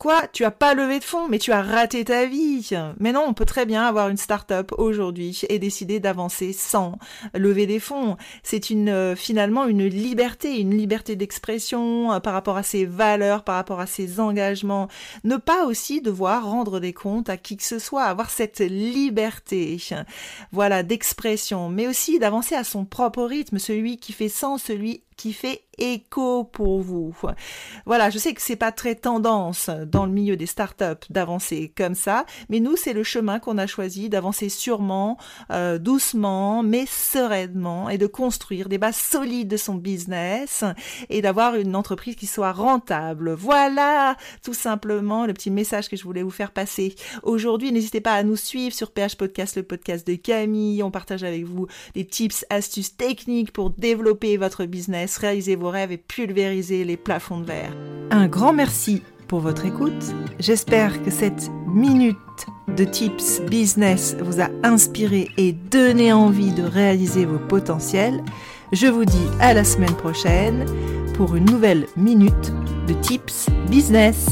Quoi? Tu as pas levé de fonds, mais tu as raté ta vie. Mais non, on peut très bien avoir une start-up aujourd'hui et décider d'avancer sans lever des fonds. C'est une euh, finalement une liberté, une liberté d'expression euh, par rapport à ses valeurs, par rapport à ses engagements. Ne pas aussi devoir rendre des comptes à qui que ce soit, avoir cette liberté, voilà, d'expression, mais aussi d'avancer à son propre rythme, celui qui fait sens, celui qui fait écho pour vous. Voilà, je sais que c'est pas très tendance dans le milieu des startups d'avancer comme ça, mais nous c'est le chemin qu'on a choisi d'avancer sûrement, euh, doucement, mais sereinement et de construire des bases solides de son business et d'avoir une entreprise qui soit rentable. Voilà, tout simplement le petit message que je voulais vous faire passer. Aujourd'hui, n'hésitez pas à nous suivre sur PH Podcast, le podcast de Camille. On partage avec vous des tips, astuces techniques pour développer votre business réaliser vos rêves et pulvériser les plafonds de verre. Un grand merci pour votre écoute. J'espère que cette minute de tips business vous a inspiré et donné envie de réaliser vos potentiels. Je vous dis à la semaine prochaine pour une nouvelle minute de tips business.